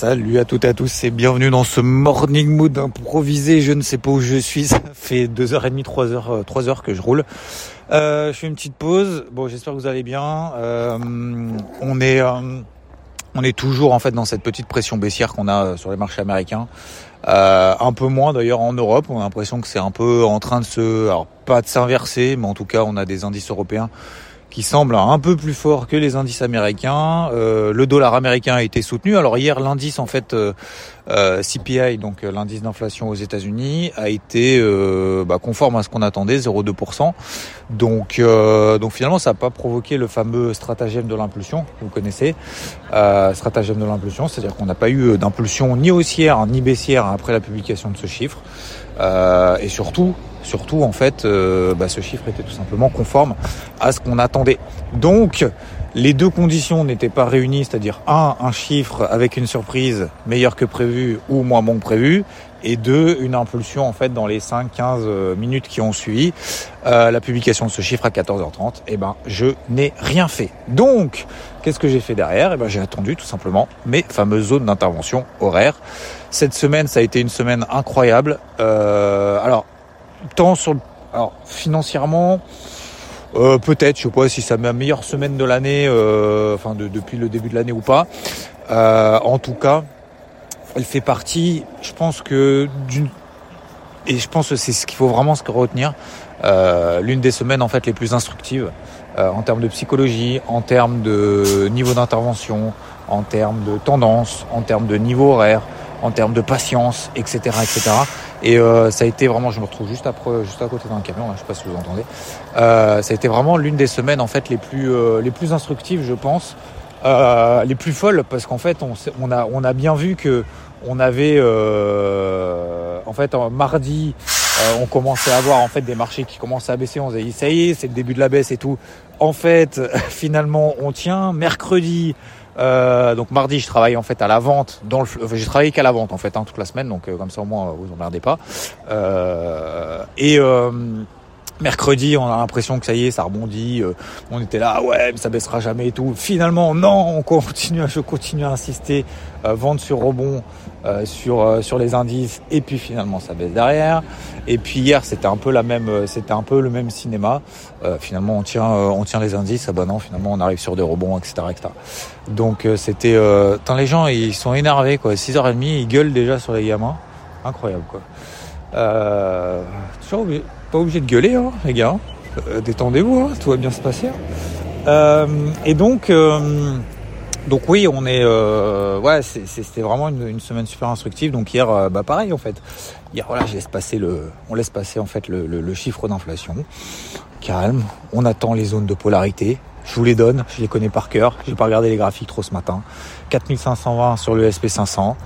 Salut à toutes et à tous et bienvenue dans ce morning mood improvisé. Je ne sais pas où je suis, ça fait 2h30, 3h, 3h que je roule. Euh, je fais une petite pause. Bon, j'espère que vous allez bien. Euh, on est euh, on est toujours en fait dans cette petite pression baissière qu'on a sur les marchés américains. Un peu moins d'ailleurs en Europe. On a l'impression que c'est un peu en train de se, alors pas de s'inverser, mais en tout cas on a des indices européens qui semble un peu plus fort que les indices américains. Euh, le dollar américain a été soutenu. Alors hier, l'indice en fait euh, euh CPI, donc euh, l'indice d'inflation aux États-Unis, a été euh, bah, conforme à ce qu'on attendait, 0,2%. Donc, donc finalement, ça n'a pas provoqué le fameux stratagème de l'impulsion, vous connaissez. stratagème de l'impulsion, c'est-à-dire qu'on n'a pas eu d'impulsion ni haussière ni baissière après la publication de ce chiffre. et surtout, Surtout, en fait, euh, bah, ce chiffre était tout simplement conforme à ce qu'on attendait. Donc, les deux conditions n'étaient pas réunies, c'est-à-dire un, un chiffre avec une surprise meilleure que prévu ou moins bon que prévu, et deux, une impulsion en fait dans les 5-15 euh, minutes qui ont suivi euh, la publication de ce chiffre à 14h30. Et eh ben, je n'ai rien fait. Donc, qu'est-ce que j'ai fait derrière? Eh ben, j'ai attendu tout simplement mes fameuses zones d'intervention horaires. Cette semaine, ça a été une semaine incroyable. Euh, alors, tant sur le, alors financièrement euh, peut-être je sais pas si c'est ma meilleure semaine de l'année euh, enfin de, depuis le début de l'année ou pas euh, en tout cas elle fait partie je pense que d'une et je pense que c'est ce qu'il faut vraiment se retenir euh, l'une des semaines en fait les plus instructives euh, en termes de psychologie en termes de niveau d'intervention en termes de tendance en termes de niveau horaire en termes de patience, etc., etc. Et euh, ça a été vraiment, je me retrouve juste après, juste à côté d'un camion, là, je sais pas si vous entendez. Euh, ça a été vraiment l'une des semaines en fait les plus euh, les plus instructives, je pense, euh, les plus folles, parce qu'en fait on, on a on a bien vu que on avait euh, en fait mardi on commençait à voir en fait des marchés qui commençaient à baisser. On se dit ça y est, c'est le début de la baisse et tout. En fait, finalement, on tient. Mercredi, euh, donc mardi, je travaille en fait à la vente. Dans le, enfin, j'ai travaillé qu'à la vente en fait hein, toute la semaine, donc euh, comme ça au moins vous emmerdez pas. Euh, et euh, mercredi, on a l'impression que ça y est, ça rebondit. Euh, on était là, ouais, mais ça baissera jamais et tout. Finalement, non, on continue, je continue à insister, vente sur rebond. Euh, sur euh, sur les indices et puis finalement ça baisse derrière et puis hier c'était un peu la même euh, c'était un peu le même cinéma finalement on tient on tient les indices ah bah non finalement on arrive sur des rebonds etc etc donc c'était les gens ils sont énervés quoi 6h30 ils gueulent déjà sur les gamins incroyable quoi euh, toujours pas obligé de gueuler hein, les gars détendez-vous hein, tout va bien se passer et donc donc oui, on est, euh, ouais, c'était vraiment une, semaine super instructive. Donc hier, euh, bah pareil en fait. Hier, voilà, je laisse passer le, on laisse passer en fait le, le, chiffre d'inflation. Calme, on attend les zones de polarité. Je vous les donne, je les connais par cœur. J'ai pas regardé les graphiques trop ce matin. 4520 sur le SP500,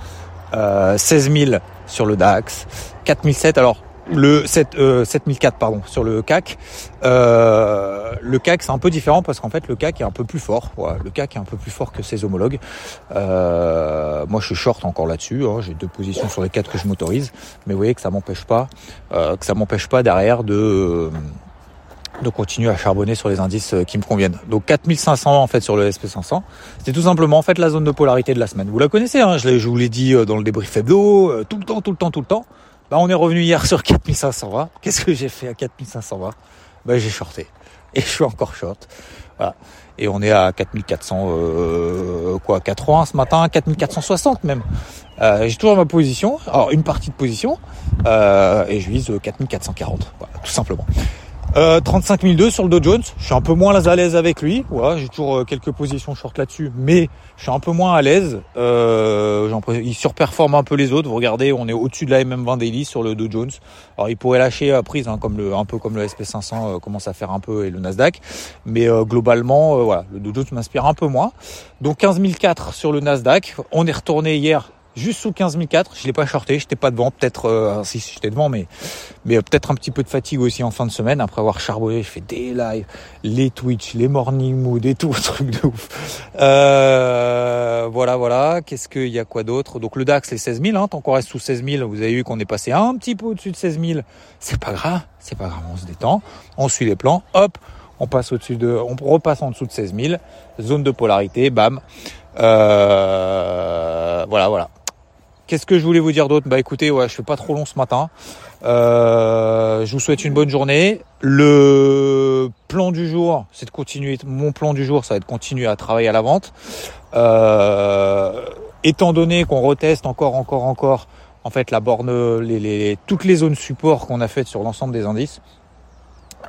euh, 16 000 sur le DAX, 4007. Alors le 7, euh, 7004 pardon sur le CAC. Euh, le CAC c'est un peu différent parce qu'en fait le CAC est un peu plus fort. Voilà, le CAC est un peu plus fort que ses homologues. Euh, moi je suis short encore là-dessus. Hein, J'ai deux positions sur les quatre que je m'autorise, mais vous voyez que ça m'empêche pas, euh, que ça m'empêche pas derrière de de continuer à charbonner sur les indices euh, qui me conviennent. Donc 4500 en fait sur le SP500. C'est tout simplement en fait la zone de polarité de la semaine. Vous la connaissez, hein, je, je vous l'ai dit dans le débrief hebdo, tout le temps, tout le temps, tout le temps. Bah, on est revenu hier sur 4520. Qu'est-ce que j'ai fait à 4520 Bah, j'ai shorté. Et je suis encore short. Et on est à 4400, euh, quoi, 80 ce matin, 4460 même. Euh, j'ai toujours ma position. Alors, une partie de position. Euh, et je vise 4440. Voilà, tout simplement. Euh, 35 002 sur le Dow Jones. Je suis un peu moins à l'aise avec lui. J'ai toujours euh, quelques positions short là-dessus, mais je suis un peu moins à l'aise. Euh, il surperforme un peu les autres. Vous regardez, on est au-dessus de la MM20 daily sur le Dow Jones. Alors il pourrait lâcher à prise, hein, comme le, un peu comme le SP500 euh, commence à faire un peu et le Nasdaq. Mais euh, globalement, voilà, le Dow Jones m'inspire un peu moins. Donc 15 004 sur le Nasdaq. On est retourné hier juste sous 15 004. Je l'ai pas shorté, j'étais pas devant, peut-être euh, si j'étais devant, mais mais euh, peut-être un petit peu de fatigue aussi en fin de semaine après avoir charbonné. Je fais des lives, les Twitch, les morning mood et tout, truc de ouf. Euh, voilà, voilà. Qu'est-ce qu'il y a quoi d'autre? Donc le DAX les 16 000. Hein, tant qu'on reste sous 16 000, vous avez vu qu'on est passé un petit peu au-dessus de 16 000. C'est pas grave, c'est pas grave. On se détend, on suit les plans. Hop, on passe au-dessus de, on repasse en dessous de 16 000. Zone de polarité, bam. Euh, voilà, voilà. Qu'est-ce que je voulais vous dire d'autre? Bah écoutez, ouais, je fais pas trop long ce matin. Euh, je vous souhaite une bonne journée. Le plan du jour, c'est de continuer. Mon plan du jour, ça va être de continuer à travailler à la vente. Euh, étant donné qu'on reteste encore, encore, encore, en fait, la borne, les, toutes les zones support qu'on a faites sur l'ensemble des indices.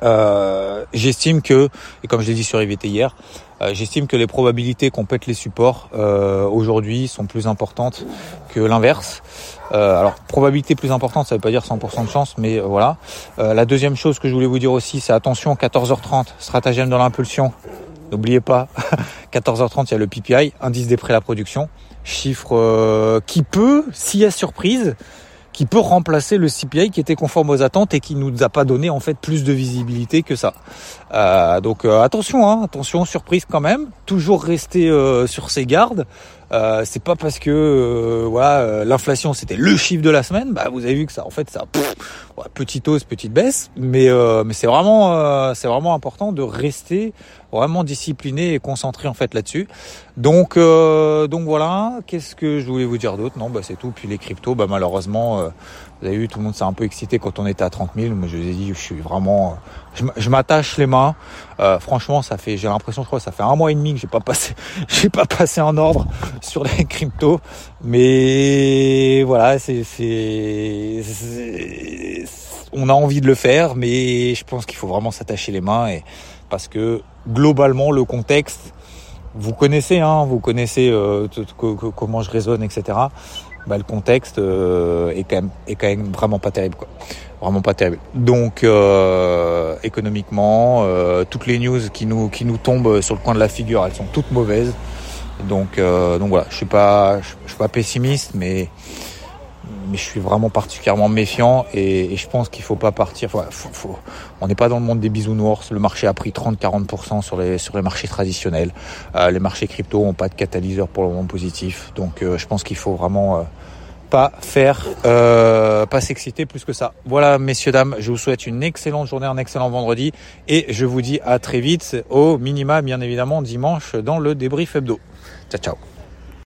Euh, j'estime que, et comme je l'ai dit sur IVT hier, euh, j'estime que les probabilités qu'on pète les supports euh, aujourd'hui sont plus importantes que l'inverse. alors probabilité plus importante, ça veut pas dire 100% de chance, mais voilà. la deuxième chose que je voulais vous dire aussi, c'est attention 14h30, stratagème dans l'impulsion. N'oubliez pas, 14h30, il y a le PPI, indice des prêts à la production, chiffre qui peut, s'il y a surprise, qui peut remplacer le CPI qui était conforme aux attentes et qui nous a pas donné en fait plus de visibilité que ça. Euh, donc euh, attention, hein, attention, surprise quand même. Toujours rester euh, sur ses gardes. C'est pas parce que voilà l'inflation c'était le chiffre de la semaine, bah vous avez vu que ça en fait ça petite hausse, petite baisse, mais mais c'est vraiment c'est vraiment important de rester vraiment discipliné et concentré en fait là-dessus. Donc donc voilà, qu'est-ce que je voulais vous dire d'autre? Non, bah c'est tout. Puis les cryptos, bah malheureusement vous avez vu, tout le monde s'est un peu excité quand on était à 30 000. Moi, je vous ai dit, je suis vraiment, je, m'attache les mains. Euh, franchement, ça fait, j'ai l'impression, je crois, ça fait un mois et demi que j'ai pas passé, j'ai pas passé en ordre sur les cryptos. Mais voilà, c'est, on a envie de le faire, mais je pense qu'il faut vraiment s'attacher les mains et parce que globalement, le contexte, vous connaissez, hein, vous connaissez euh, comment je raisonne, etc bah, le contexte euh, est quand même est quand même vraiment pas terrible quoi. Vraiment pas terrible. Donc euh, économiquement euh, toutes les news qui nous qui nous tombent sur le coin de la figure elles sont toutes mauvaises. Donc donc voilà. Je suis pas je, suis pas pessimiste mais mais je suis vraiment particulièrement méfiant et, je pense qu'il faut pas partir. on n'est pas dans le monde des bisounours. Le marché a pris 30-40% sur les sur les marchés traditionnels. les marchés crypto ont pas de catalyseur pour le moment positif. Donc je pense qu'il faut vraiment pas faire, euh, pas s'exciter plus que ça. Voilà, messieurs, dames, je vous souhaite une excellente journée, un excellent vendredi et je vous dis à très vite au minima, bien évidemment, dimanche dans le débrief hebdo. Ciao, ciao.